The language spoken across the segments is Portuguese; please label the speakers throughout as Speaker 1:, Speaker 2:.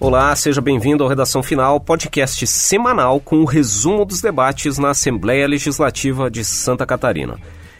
Speaker 1: Olá, seja bem-vindo ao Redação Final, podcast semanal com o resumo dos debates na Assembleia Legislativa de Santa Catarina.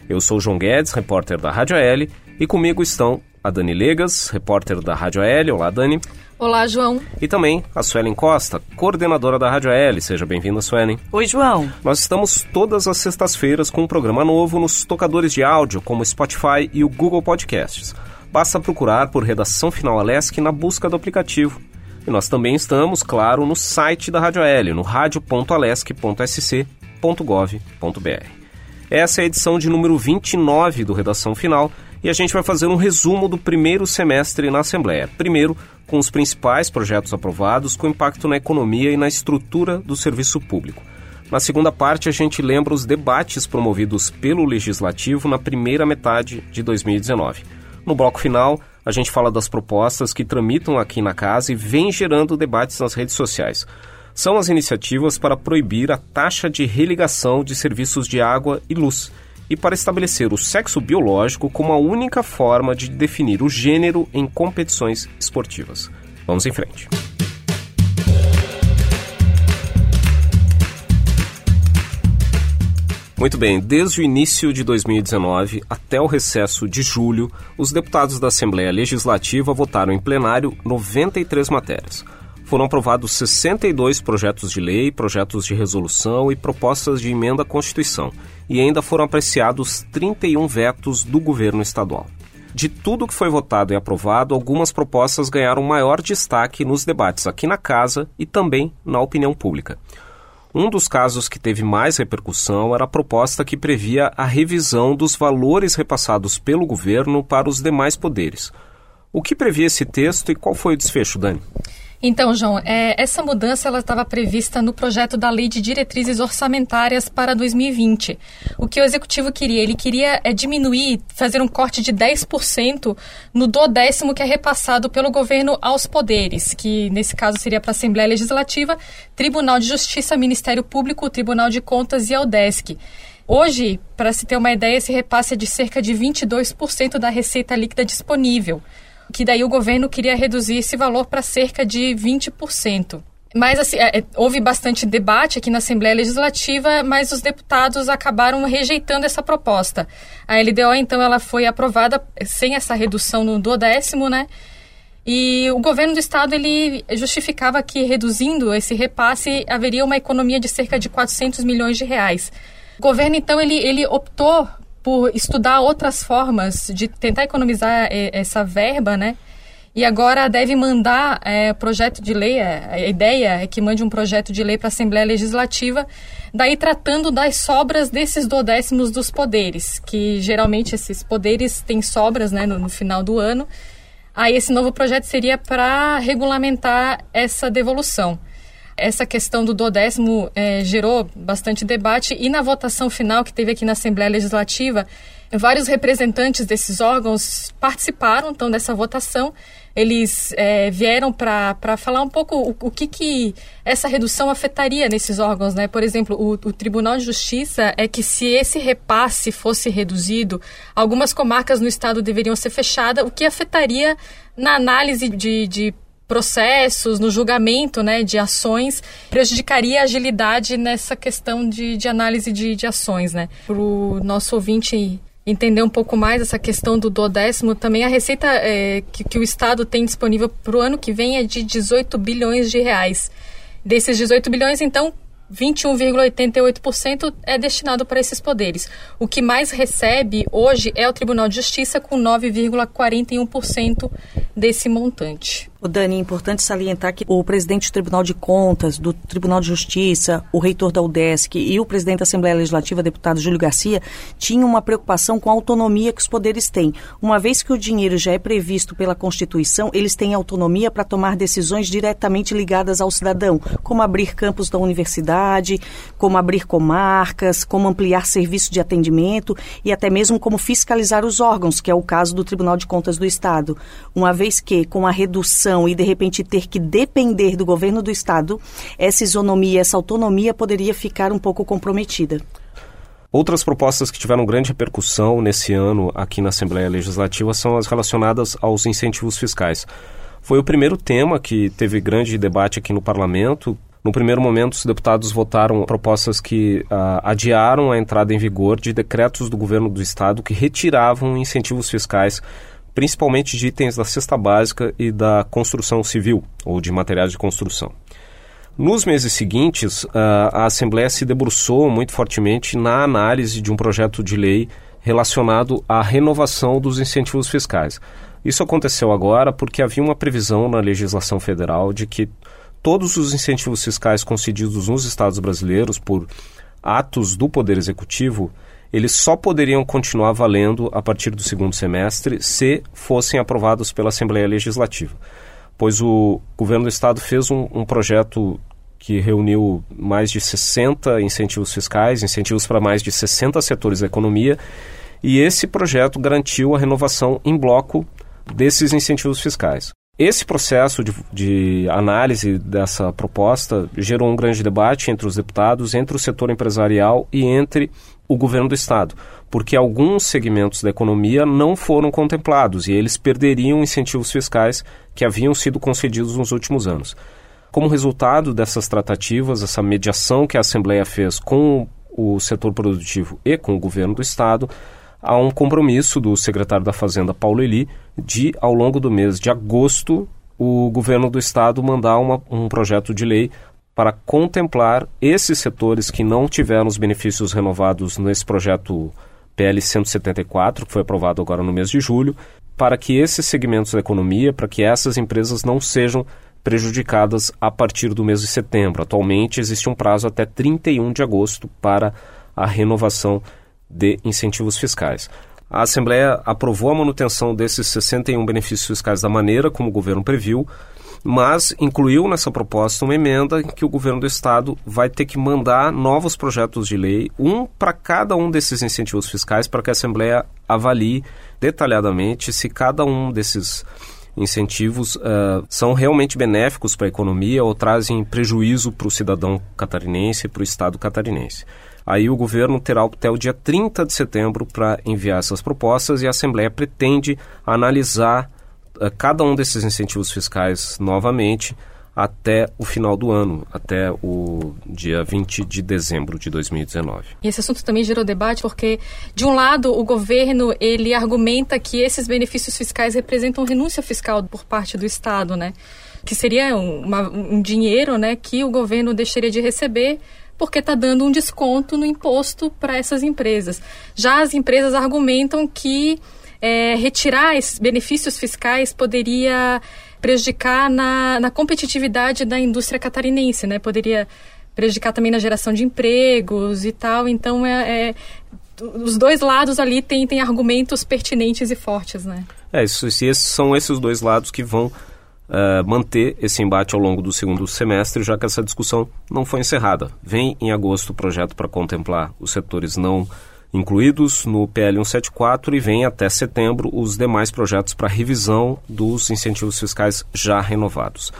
Speaker 1: Eu sou João Guedes, repórter da Rádio AL, e comigo estão a Dani Legas, repórter da Rádio AL. Olá, Dani.
Speaker 2: Olá, João.
Speaker 1: E também a Suelen Costa, coordenadora da Rádio AL. Seja bem-vinda, Suelen.
Speaker 3: Oi, João.
Speaker 1: Nós estamos todas as sextas-feiras com um programa novo nos tocadores de áudio, como o Spotify e o Google Podcasts. Basta procurar por Redação Final Alesc na busca do aplicativo e nós também estamos, claro, no site da Rádio L, no radio.alesc.sc.gov.br. Essa é a edição de número 29 do Redação Final e a gente vai fazer um resumo do primeiro semestre na Assembleia. Primeiro, com os principais projetos aprovados com impacto na economia e na estrutura do serviço público. Na segunda parte, a gente lembra os debates promovidos pelo Legislativo na primeira metade de 2019. No bloco final, a gente fala das propostas que tramitam aqui na casa e vem gerando debates nas redes sociais. São as iniciativas para proibir a taxa de religação de serviços de água e luz e para estabelecer o sexo biológico como a única forma de definir o gênero em competições esportivas. Vamos em frente. Muito bem, desde o início de 2019 até o recesso de julho, os deputados da Assembleia Legislativa votaram em plenário 93 matérias. Foram aprovados 62 projetos de lei, projetos de resolução e propostas de emenda à Constituição, e ainda foram apreciados 31 vetos do governo estadual. De tudo que foi votado e aprovado, algumas propostas ganharam maior destaque nos debates aqui na Casa e também na opinião pública. Um dos casos que teve mais repercussão era a proposta que previa a revisão dos valores repassados pelo governo para os demais poderes. O que previa esse texto e qual foi o desfecho, Dani?
Speaker 2: Então, João, é, essa mudança ela estava prevista no projeto da Lei de Diretrizes Orçamentárias para 2020. O que o Executivo queria? Ele queria é, diminuir, fazer um corte de 10% no do décimo que é repassado pelo governo aos poderes, que nesse caso seria para a Assembleia Legislativa, Tribunal de Justiça, Ministério Público, Tribunal de Contas e a UDESC. Hoje, para se ter uma ideia, esse repasse é de cerca de 22% da receita líquida disponível que daí o governo queria reduzir esse valor para cerca de 20%. Mas assim, é, é, houve bastante debate aqui na Assembleia Legislativa, mas os deputados acabaram rejeitando essa proposta. A LDO, então, ela foi aprovada sem essa redução no duodécimo, né? E o governo do estado ele justificava que reduzindo esse repasse haveria uma economia de cerca de 400 milhões de reais. O governo então ele, ele optou por estudar outras formas de tentar economizar é, essa verba, né? E agora deve mandar é, projeto de lei, é, a ideia é que mande um projeto de lei para a Assembleia Legislativa, daí tratando das sobras desses dodécimos dos poderes, que geralmente esses poderes têm sobras né, no, no final do ano. Aí esse novo projeto seria para regulamentar essa devolução essa questão do dodécimo é, gerou bastante debate e na votação final que teve aqui na Assembleia Legislativa, vários representantes desses órgãos participaram então dessa votação. Eles é, vieram para falar um pouco o, o, que, que essa redução afetaria nesses órgãos. Né? Por exemplo, o, o Tribunal de Justiça é que se esse repasse fosse reduzido, algumas comarcas no estado deveriam ser fechadas, o que afetaria na análise de, de processos, no julgamento né, de ações, prejudicaria a agilidade nessa questão de, de análise de, de ações. Né? Para o nosso ouvinte entender um pouco mais essa questão do décimo, também a receita é, que, que o Estado tem disponível para o ano que vem é de 18 bilhões de reais. Desses 18 bilhões, então, 21,88% é destinado para esses poderes. O que mais recebe hoje é o Tribunal de Justiça, com 9,41% desse montante.
Speaker 3: O Dani, é importante salientar que o presidente do Tribunal de Contas, do Tribunal de Justiça, o reitor da UDESC e o presidente da Assembleia Legislativa, deputado Júlio Garcia, tinham uma preocupação com a autonomia que os poderes têm. Uma vez que o dinheiro já é previsto pela Constituição, eles têm autonomia para tomar decisões diretamente ligadas ao cidadão, como abrir campos da universidade, como abrir comarcas, como ampliar serviço de atendimento e até mesmo como fiscalizar os órgãos, que é o caso do Tribunal de Contas do Estado. Uma vez que, com a redução e de repente ter que depender do governo do estado, essa isonomia, essa autonomia poderia ficar um pouco comprometida.
Speaker 1: Outras propostas que tiveram grande repercussão nesse ano aqui na Assembleia Legislativa são as relacionadas aos incentivos fiscais. Foi o primeiro tema que teve grande debate aqui no parlamento. No primeiro momento, os deputados votaram propostas que uh, adiaram a entrada em vigor de decretos do governo do estado que retiravam incentivos fiscais, principalmente de itens da cesta básica e da construção civil ou de materiais de construção. Nos meses seguintes, a Assembleia se debruçou muito fortemente na análise de um projeto de lei relacionado à renovação dos incentivos fiscais. Isso aconteceu agora porque havia uma previsão na legislação federal de que todos os incentivos fiscais concedidos nos estados brasileiros por atos do Poder Executivo, eles só poderiam continuar valendo a partir do segundo semestre se fossem aprovados pela Assembleia Legislativa. Pois o governo do estado fez um, um projeto que reuniu mais de 60 incentivos fiscais, incentivos para mais de 60 setores da economia, e esse projeto garantiu a renovação em bloco desses incentivos fiscais. Esse processo de, de, análise dessa proposta gerou um grande debate entre os deputados, entre o setor empresarial e entre o governo do Estado, porque alguns segmentos da economia não foram contemplados e eles perderiam incentivos fiscais que haviam sido concedidos nos últimos anos. Como resultado dessas tratativas, essa mediação que a Assembleia fez com o setor produtivo e com o governo do Estado, há um compromisso do secretário da Fazenda, Paulo Eli, de, ao longo do mês de agosto, o governo do estado mandar uma, um projeto de lei para contemplar esses setores que não tiveram os benefícios renovados nesse projeto PL 174, que foi aprovado agora no mês de julho, para que esses segmentos da economia, para que essas empresas não sejam prejudicadas a partir do mês de setembro. Atualmente existe um prazo até 31 de agosto para a renovação de incentivos fiscais. A Assembleia aprovou a manutenção desses 61 benefícios fiscais da maneira como o governo previu, mas incluiu nessa proposta uma emenda que o governo do estado vai ter que mandar novos projetos de lei, um para cada um desses incentivos fiscais, para que a Assembleia avalie detalhadamente se cada um desses incentivos uh, são realmente benéficos para a economia ou trazem prejuízo para o cidadão catarinense e para o estado catarinense. Aí o governo terá até o dia 30 de setembro para enviar essas propostas e a Assembleia pretende analisar uh, cada um desses incentivos fiscais novamente até o final do ano, até o dia 20 de dezembro de 2019.
Speaker 2: E esse assunto também gerou debate porque, de um lado, o governo ele argumenta que esses benefícios fiscais representam renúncia fiscal por parte do Estado, né? Que seria uma, um dinheiro, né, que o governo deixaria de receber porque está dando um desconto no imposto para essas empresas. Já as empresas argumentam que é, retirar esses benefícios fiscais poderia prejudicar na, na competitividade da indústria catarinense, né? Poderia prejudicar também na geração de empregos e tal. Então, é, é os dois lados ali têm, têm argumentos pertinentes e fortes, né?
Speaker 1: É, isso, esses são esses dois lados que vão uh, manter esse embate ao longo do segundo semestre, já que essa discussão não foi encerrada. Vem em agosto o projeto para contemplar os setores não incluídos no PL 174 e vem até setembro os demais projetos para revisão dos incentivos fiscais já renovados.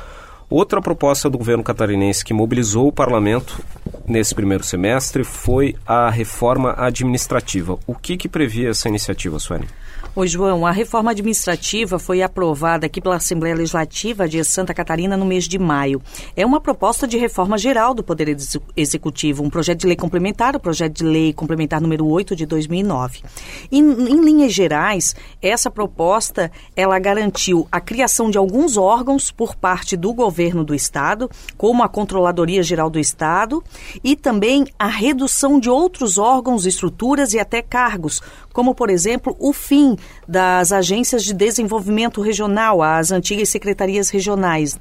Speaker 1: Outra proposta do governo catarinense que mobilizou o parlamento nesse primeiro semestre foi a reforma administrativa. O que, que previa essa iniciativa, Sueli?
Speaker 3: Oi, João. A reforma administrativa foi aprovada aqui pela Assembleia Legislativa de Santa Catarina no mês de maio. É uma proposta de reforma geral do Poder Executivo, um projeto de lei complementar, o projeto de lei complementar número 8 de 2009. E, em linhas gerais, essa proposta ela garantiu a criação de alguns órgãos por parte do governo do Estado, como a Controladoria Geral do Estado, e também a redução de outros órgãos, estruturas e até cargos, como, por exemplo, o fim das agências de desenvolvimento regional, as antigas secretarias regionais.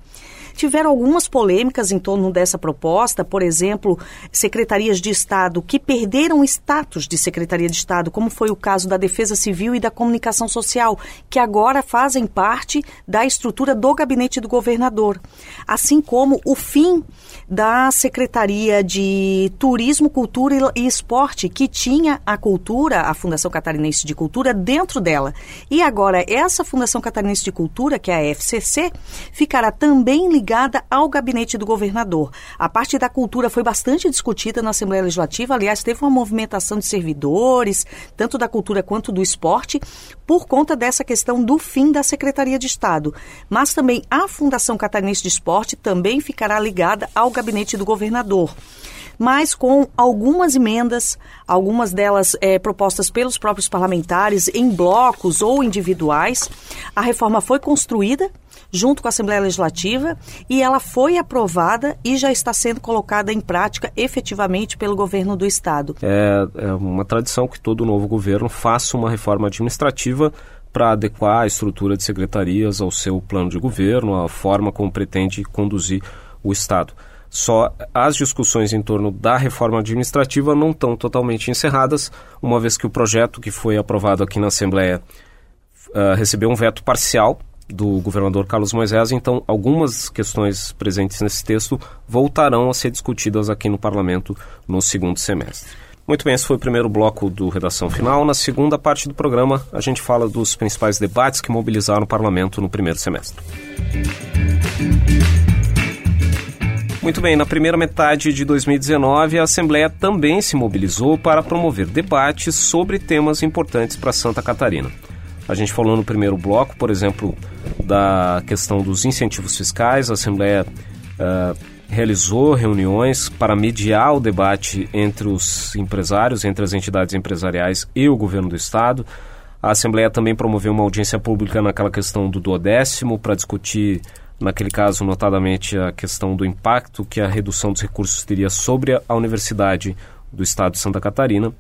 Speaker 3: Tiveram algumas polêmicas em torno dessa proposta, por exemplo, secretarias de Estado que perderam status de Secretaria de Estado, como foi o caso da Defesa Civil e da Comunicação Social, que agora fazem parte da estrutura do gabinete do governador, assim como o fim da Secretaria de Turismo, Cultura e Esporte, que tinha a cultura, a Fundação Catarinense de Cultura, dentro dela. E agora, essa Fundação Catarinense de Cultura, que é a FCC, ficará também ligada ligada ao gabinete do governador. A parte da cultura foi bastante discutida na Assembleia Legislativa, aliás, teve uma movimentação de servidores, tanto da cultura quanto do esporte, por conta dessa questão do fim da Secretaria de Estado. Mas também a Fundação Catarinense de Esporte também ficará ligada ao gabinete do governador mas com algumas emendas, algumas delas é, propostas pelos próprios parlamentares em blocos ou individuais. A reforma foi construída junto com a Assembleia Legislativa e ela foi aprovada e já está sendo colocada em prática efetivamente pelo governo do Estado.
Speaker 1: É, é uma tradição que todo novo governo faça uma reforma administrativa para adequar a estrutura de secretarias ao seu plano de governo, a forma como pretende conduzir o Estado. Só as discussões em torno da reforma administrativa não estão totalmente encerradas, uma vez que o projeto que foi aprovado aqui na Assembleia uh, recebeu um veto parcial do governador Carlos Moisés, então algumas questões presentes nesse texto voltarão a ser discutidas aqui no parlamento no segundo semestre. Muito bem, esse foi o primeiro bloco do Redação Final. Na segunda parte do programa, a gente fala dos principais debates que mobilizaram o parlamento no primeiro semestre. Muito bem, na primeira metade de 2019, a Assembleia também se mobilizou para promover debates sobre temas importantes para Santa Catarina. A gente falou no primeiro bloco, por exemplo, da questão dos incentivos fiscais. A Assembleia uh, realizou reuniões para mediar o debate entre os empresários, entre as entidades empresariais e o governo do Estado. A Assembleia também promoveu uma audiência pública naquela questão do duodécimo para discutir naquele caso, notadamente, a questão do impacto que a redução dos recursos teria sobre a Universidade do Estado de Santa Catarina.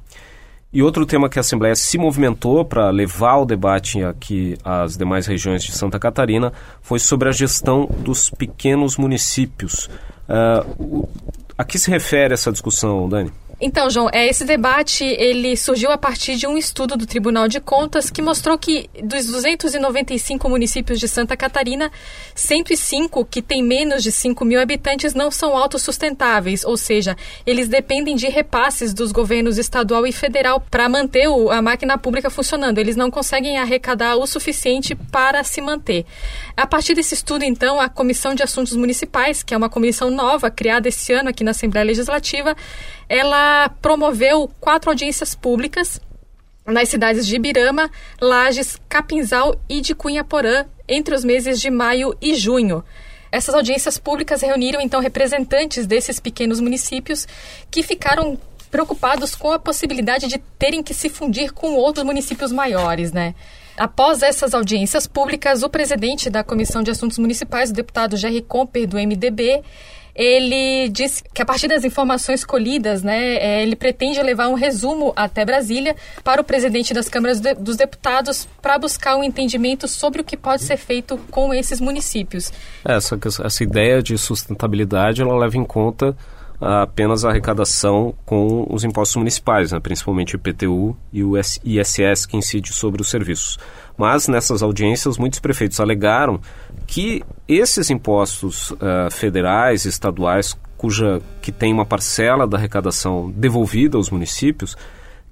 Speaker 1: E outro tema que a Assembleia se movimentou para levar o debate aqui às demais regiões de Santa Catarina foi sobre a gestão dos pequenos municípios. Uh, a que se refere essa discussão, Dani?
Speaker 2: Então, João, é, esse debate ele surgiu a partir de um estudo do Tribunal de Contas que mostrou que dos 295 municípios de Santa Catarina, 105 que têm menos de 5 mil habitantes não são autossustentáveis, ou seja, eles dependem de repasses dos governos estadual e federal para manter a máquina pública funcionando. Eles não conseguem arrecadar o suficiente para se manter. A partir desse estudo, então, a Comissão de Assuntos Municipais, que é uma comissão nova criada esse ano aqui na Assembleia Legislativa, ela promoveu quatro audiências públicas nas cidades de Ibirama, Lages, Capinzal e de Cunhaporã entre os meses de maio e junho. Essas audiências públicas reuniram então representantes desses pequenos municípios que ficaram preocupados com a possibilidade de terem que se fundir com outros municípios maiores, né? Após essas audiências públicas, o presidente da Comissão de Assuntos Municipais, o deputado Jerry Comper, do MDB, ele disse que a partir das informações colhidas, né, é, ele pretende levar um resumo até Brasília para o presidente das câmaras de, dos deputados para buscar um entendimento sobre o que pode ser feito com esses municípios.
Speaker 1: Essa, essa ideia de sustentabilidade ela leva em conta apenas a arrecadação com os impostos municipais, né, principalmente o IPTU e o ISS que incide sobre os serviços. Mas nessas audiências, muitos prefeitos alegaram que esses impostos uh, federais, estaduais, cuja que tem uma parcela da arrecadação devolvida aos municípios,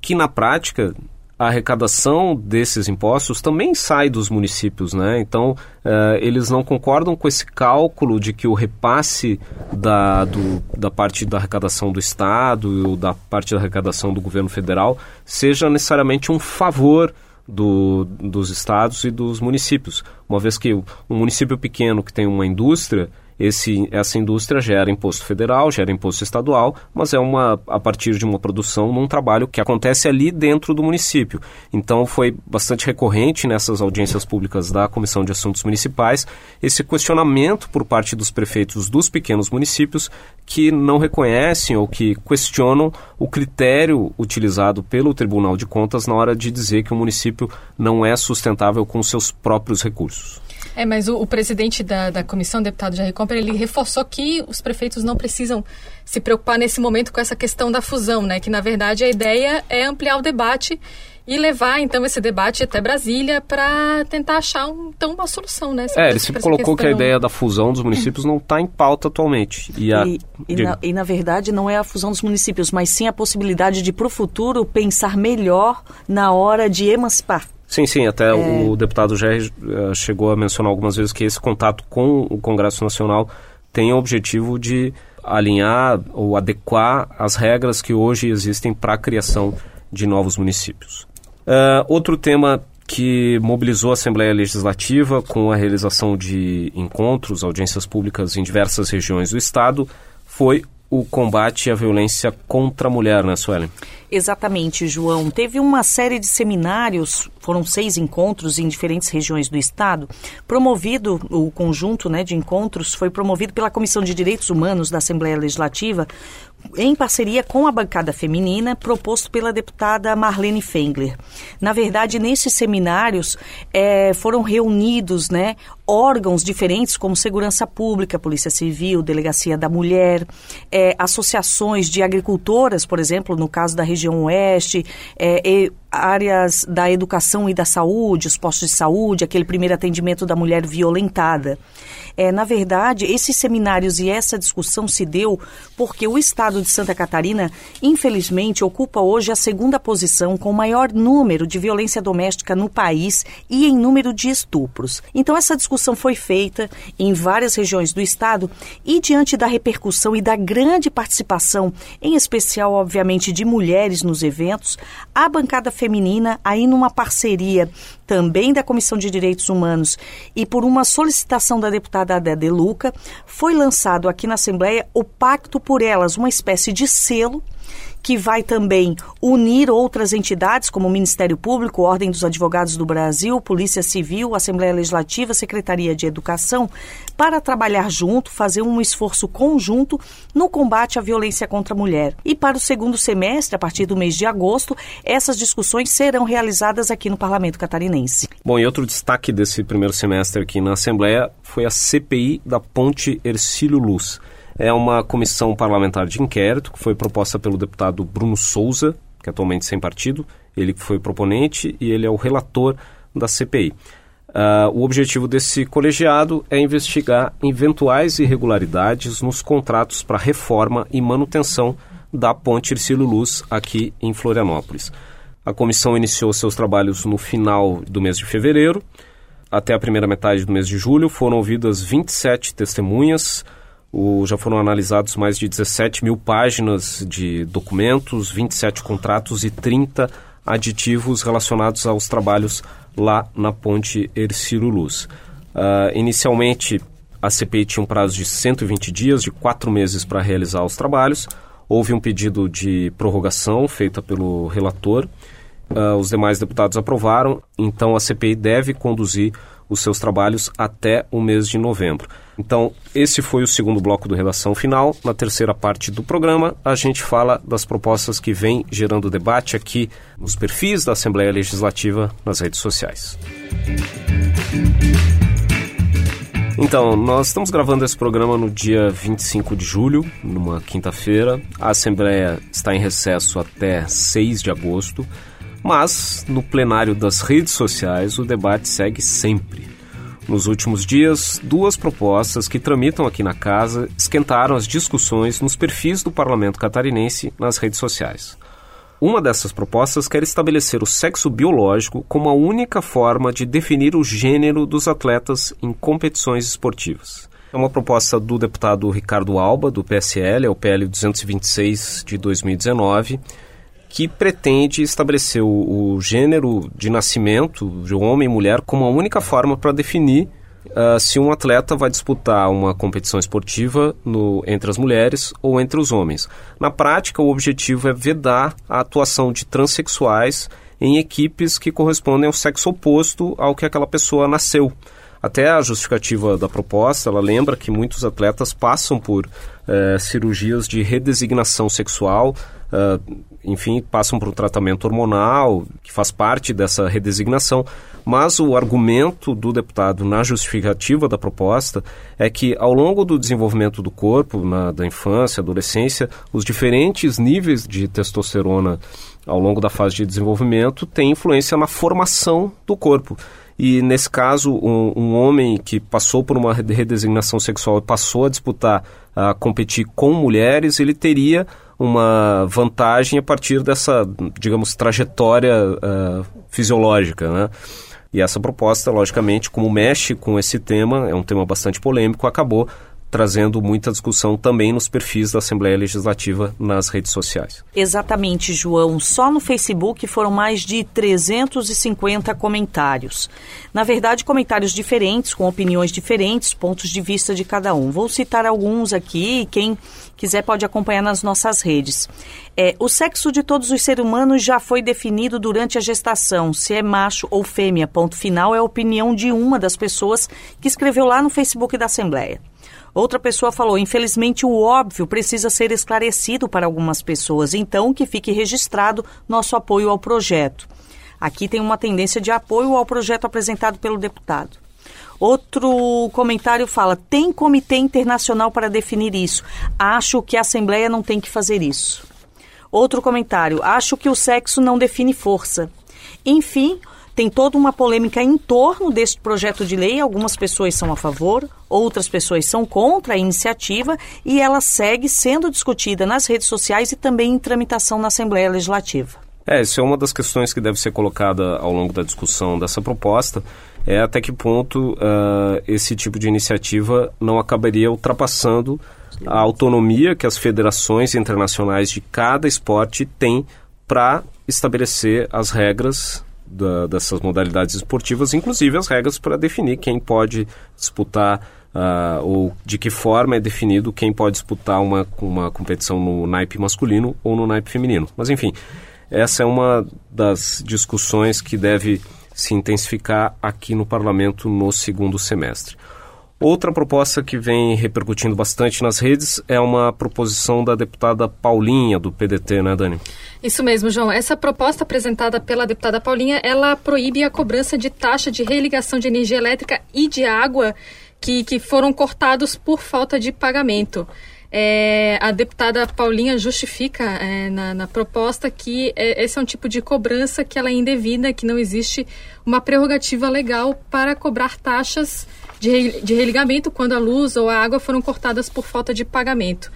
Speaker 1: que na prática a arrecadação desses impostos também sai dos municípios, né? Então, uh, eles não concordam com esse cálculo de que o repasse da, do, da parte da arrecadação do Estado ou da parte da arrecadação do governo federal seja necessariamente um favor do, dos estados e dos municípios. Uma vez que um município pequeno que tem uma indústria, esse, essa indústria gera imposto federal, gera imposto estadual, mas é uma a partir de uma produção num trabalho que acontece ali dentro do município. Então foi bastante recorrente nessas audiências públicas da Comissão de Assuntos Municipais esse questionamento por parte dos prefeitos dos pequenos municípios que não reconhecem ou que questionam o critério utilizado pelo Tribunal de Contas na hora de dizer que o município não é sustentável com seus próprios recursos.
Speaker 2: É, mas o, o presidente da, da comissão, deputado Jair Comper, ele reforçou que os prefeitos não precisam se preocupar nesse momento com essa questão da fusão, né? Que na verdade a ideia é ampliar o debate e levar então esse debate até Brasília para tentar achar um, então uma solução, né?
Speaker 1: É, ele sempre colocou que a ideia da fusão dos municípios não está em pauta atualmente.
Speaker 3: E, a... e, e, na, e, na, verdade não é a fusão dos municípios, mas sim a possibilidade de para o futuro pensar melhor na hora de emancipar
Speaker 1: Sim, sim, até é... o deputado já uh, chegou a mencionar algumas vezes que esse contato com o Congresso Nacional tem o objetivo de alinhar ou adequar as regras que hoje existem para a criação de novos municípios. Uh, outro tema que mobilizou a Assembleia Legislativa com a realização de encontros, audiências públicas em diversas regiões do Estado, foi o combate à violência contra a mulher, né, Suelen?
Speaker 3: Exatamente, João. Teve uma série de seminários, foram seis encontros em diferentes regiões do estado, promovido, o conjunto né, de encontros foi promovido pela Comissão de Direitos Humanos da Assembleia Legislativa, em parceria com a bancada feminina, proposto pela deputada Marlene Fengler. Na verdade, nesses seminários é, foram reunidos né, órgãos diferentes como Segurança Pública, Polícia Civil, Delegacia da Mulher, é, associações de agricultoras, por exemplo, no caso da região oeste, é, áreas da educação e da saúde, os postos de saúde, aquele primeiro atendimento da mulher violentada. É, na verdade, esses seminários e essa discussão se deu porque o estado de Santa Catarina, infelizmente, ocupa hoje a segunda posição com o maior número de violência doméstica no país e em número de estupros. Então, essa discussão foi feita em várias regiões do estado e, diante da repercussão e da grande participação, em especial, obviamente, de mulheres nos eventos, a bancada feminina, aí numa parceria também da Comissão de Direitos Humanos e por uma solicitação da deputada Adé Luca, foi lançado aqui na Assembleia o Pacto por Elas, uma espécie de selo que vai também unir outras entidades, como o Ministério Público, Ordem dos Advogados do Brasil, Polícia Civil, Assembleia Legislativa, Secretaria de Educação, para trabalhar junto, fazer um esforço conjunto no combate à violência contra a mulher. E para o segundo semestre, a partir do mês de agosto, essas discussões serão realizadas aqui no Parlamento Catarinense.
Speaker 1: Bom, e outro destaque desse primeiro semestre aqui na Assembleia foi a CPI da Ponte Ercílio Luz é uma comissão parlamentar de inquérito que foi proposta pelo deputado Bruno Souza, que é atualmente sem partido, ele foi proponente e ele é o relator da CPI. Uh, ah, o objetivo desse colegiado é investigar eventuais irregularidades nos contratos para reforma e manutenção da ponte Ercílio Luz aqui em Florianópolis. A comissão iniciou seus trabalhos no final do mês de fevereiro. Até a primeira metade do mês de julho foram ouvidas 27 testemunhas, o, já foram analisados mais de 17 mil páginas de documentos, 27 contratos e 30 aditivos relacionados aos trabalhos lá na ponte Ercílio Luz. Uh, inicialmente, a CPI tinha um prazo de 120 dias, de quatro meses para realizar os trabalhos. Houve um pedido de prorrogação feita pelo relator. Uh, os demais deputados aprovaram, então a CPI deve conduzir os seus trabalhos até o mês de novembro. Então, esse foi o segundo bloco do Redação Final. Na terceira parte do programa, a gente fala das propostas que vêm gerando debate aqui nos perfis da Assembleia Legislativa nas redes sociais. Então, nós estamos gravando esse programa no dia 25 de julho, numa quinta-feira. A Assembleia está em recesso até 6 de agosto. Mas, no plenário das redes sociais, o debate segue sempre. Nos últimos dias, duas propostas que tramitam aqui na casa esquentaram as discussões nos perfis do parlamento catarinense nas redes sociais. Uma dessas propostas quer estabelecer o sexo biológico como a única forma de definir o gênero dos atletas em competições esportivas. É uma proposta do deputado Ricardo Alba, do PSL, é o PL 226 de 2019 que pretende estabelecer o, o gênero de nascimento de homem e mulher como a única forma para definir uh, se um atleta vai disputar uma competição esportiva no, entre as mulheres ou entre os homens. Na prática, o objetivo é vedar a atuação de transexuais em equipes que correspondem ao sexo oposto ao que aquela pessoa nasceu. Até a justificativa da proposta, ela lembra que muitos atletas passam por eh, cirurgias de redesignação sexual, uh, enfim, passam por um tratamento hormonal, que faz parte dessa redesignação. Mas o argumento do deputado na justificativa da proposta é que, ao longo do desenvolvimento do corpo, na, da infância, adolescência, os diferentes níveis de testosterona ao longo da fase de desenvolvimento têm influência na formação do corpo. E nesse caso, um, um, homem que passou por uma redesignação sexual e passou a disputar, a competir com mulheres, ele teria uma vantagem a partir dessa, digamos, trajetória uh, fisiológica, né? E essa proposta, logicamente, como mexe com esse tema, é um tema bastante polêmico, acabou trazendo muita discussão também nos perfis da Assembleia Legislativa nas redes sociais.
Speaker 3: Exatamente, João. Só no Facebook foram mais de 350 comentários. Na verdade, comentários diferentes, com opiniões diferentes, pontos de vista de cada um. Vou citar alguns aqui, quem quiser pode acompanhar nas nossas redes. É, o sexo de todos os seres humanos já foi definido durante a gestação, se é macho ou fêmea. Ponto final é a opinião de uma das pessoas que escreveu lá no Facebook da Assembleia. Outra pessoa falou: infelizmente, o óbvio precisa ser esclarecido para algumas pessoas, então que fique registrado nosso apoio ao projeto. Aqui tem uma tendência de apoio ao projeto apresentado pelo deputado. Outro comentário fala: tem comitê internacional para definir isso. Acho que a Assembleia não tem que fazer isso. Outro comentário: acho que o sexo não define força. Enfim, tem toda uma polêmica em torno deste projeto de lei. Algumas pessoas são a favor, outras pessoas são contra a iniciativa e ela segue sendo discutida nas redes sociais e também em tramitação na Assembleia Legislativa.
Speaker 1: É, isso é uma das questões que deve ser colocada ao longo da discussão dessa proposta, é até que ponto uh, esse tipo de iniciativa não acabaria ultrapassando a autonomia que as federações internacionais de cada esporte têm para estabelecer as regras da, dessas modalidades esportivas, inclusive as regras para definir quem pode disputar uh, ou de que forma é definido quem pode disputar uma, uma competição no naipe masculino ou no naipe feminino. Mas enfim, essa é uma das discussões que deve se intensificar aqui no parlamento no segundo semestre. Outra proposta que vem repercutindo bastante nas redes é uma proposição da deputada Paulinha, do PDT, né, Dani?
Speaker 2: Isso mesmo, João. Essa proposta apresentada pela deputada Paulinha, ela proíbe a cobrança de taxa de religação de energia elétrica e de água que, que foram cortados por falta de pagamento. É, a deputada Paulinha justifica é, na, na, proposta que é, esse é um tipo de cobrança que ela é indevida, que não existe uma prerrogativa legal para cobrar taxas de, de religamento quando a luz ou a água foram cortadas por falta de pagamento.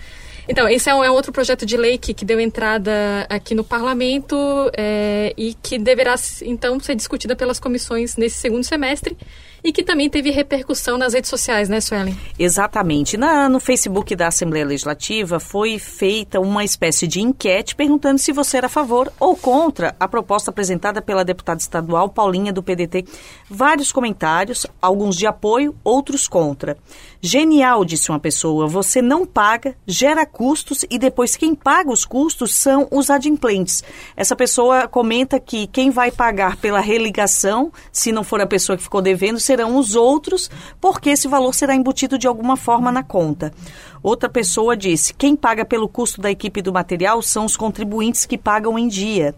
Speaker 2: Então, esse é um, é outro projeto de lei que, que deu entrada aqui no parlamento é, e que deverá, então, ser discutida pelas comissões nesse segundo semestre e que também teve repercussão nas redes sociais, né, Suelen?
Speaker 3: Exatamente. Na, no Facebook da Assembleia Legislativa foi feita uma espécie de enquete perguntando se você era a favor ou contra a proposta apresentada pela deputada estadual Paulinha do PDT. Vários comentários, alguns de apoio, outros contra. Genial, disse uma pessoa, você não paga, gera custos e depois quem paga os custos são os adimplentes. Essa pessoa comenta que quem vai pagar pela religação, se não for a pessoa que ficou devendo, serão os outros, porque esse valor será embutido de alguma forma na conta. Outra pessoa disse: quem paga pelo custo da equipe do material são os contribuintes que pagam em dia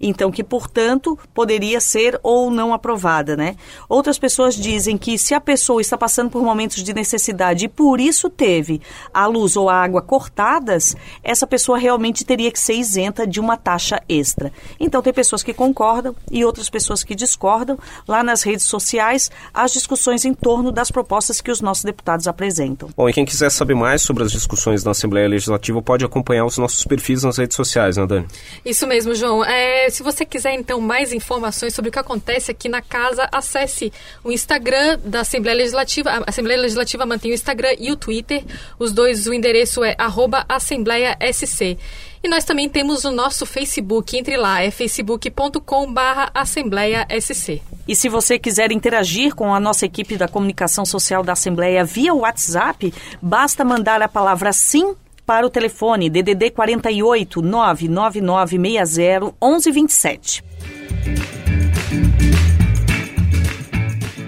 Speaker 3: então que, portanto, poderia ser ou não aprovada, né? Outras pessoas dizem que se a pessoa está passando por momentos de necessidade e por isso teve a luz ou a água cortadas, essa pessoa realmente teria que ser isenta de uma taxa extra. Então tem pessoas que concordam e outras pessoas que discordam. Lá nas redes sociais, as discussões em torno das propostas que os nossos deputados apresentam.
Speaker 1: Bom, e quem quiser saber mais sobre as discussões na Assembleia Legislativa pode acompanhar os nossos perfis nas redes sociais, né, Dani?
Speaker 2: Isso mesmo, João. É, se você quiser, então, mais informações sobre o que acontece aqui na casa, acesse o Instagram da Assembleia Legislativa. A Assembleia Legislativa mantém o Instagram e o Twitter. Os dois, o endereço é AssembleiaSC. E nós também temos o nosso Facebook. Entre lá, é facebook.com Assembleia SC.
Speaker 3: E se você quiser interagir com a nossa equipe da comunicação social da Assembleia via WhatsApp, basta mandar a palavra sim para o telefone DDD 48 99960 1127.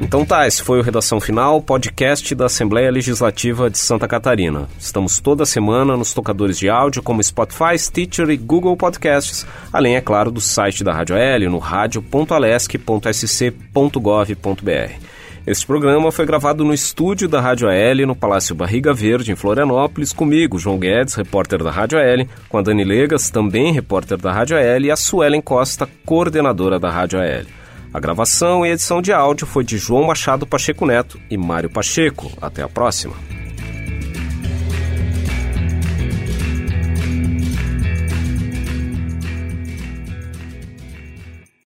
Speaker 1: Então tá, esse foi o Redação Final, podcast da Assembleia Legislativa de Santa Catarina. Estamos toda semana nos tocadores de áudio como Spotify, Stitcher e Google Podcasts, além, é claro, do site da Rádio L no radio.alesc.sc.gov.br. Este programa foi gravado no estúdio da Rádio AL, no Palácio Barriga Verde, em Florianópolis, comigo, João Guedes, repórter da Rádio AL, com a Dani Legas, também repórter da Rádio AL, e a Suelen Costa, coordenadora da Rádio AL. A gravação e edição de áudio foi de João Machado Pacheco Neto e Mário Pacheco. Até a próxima.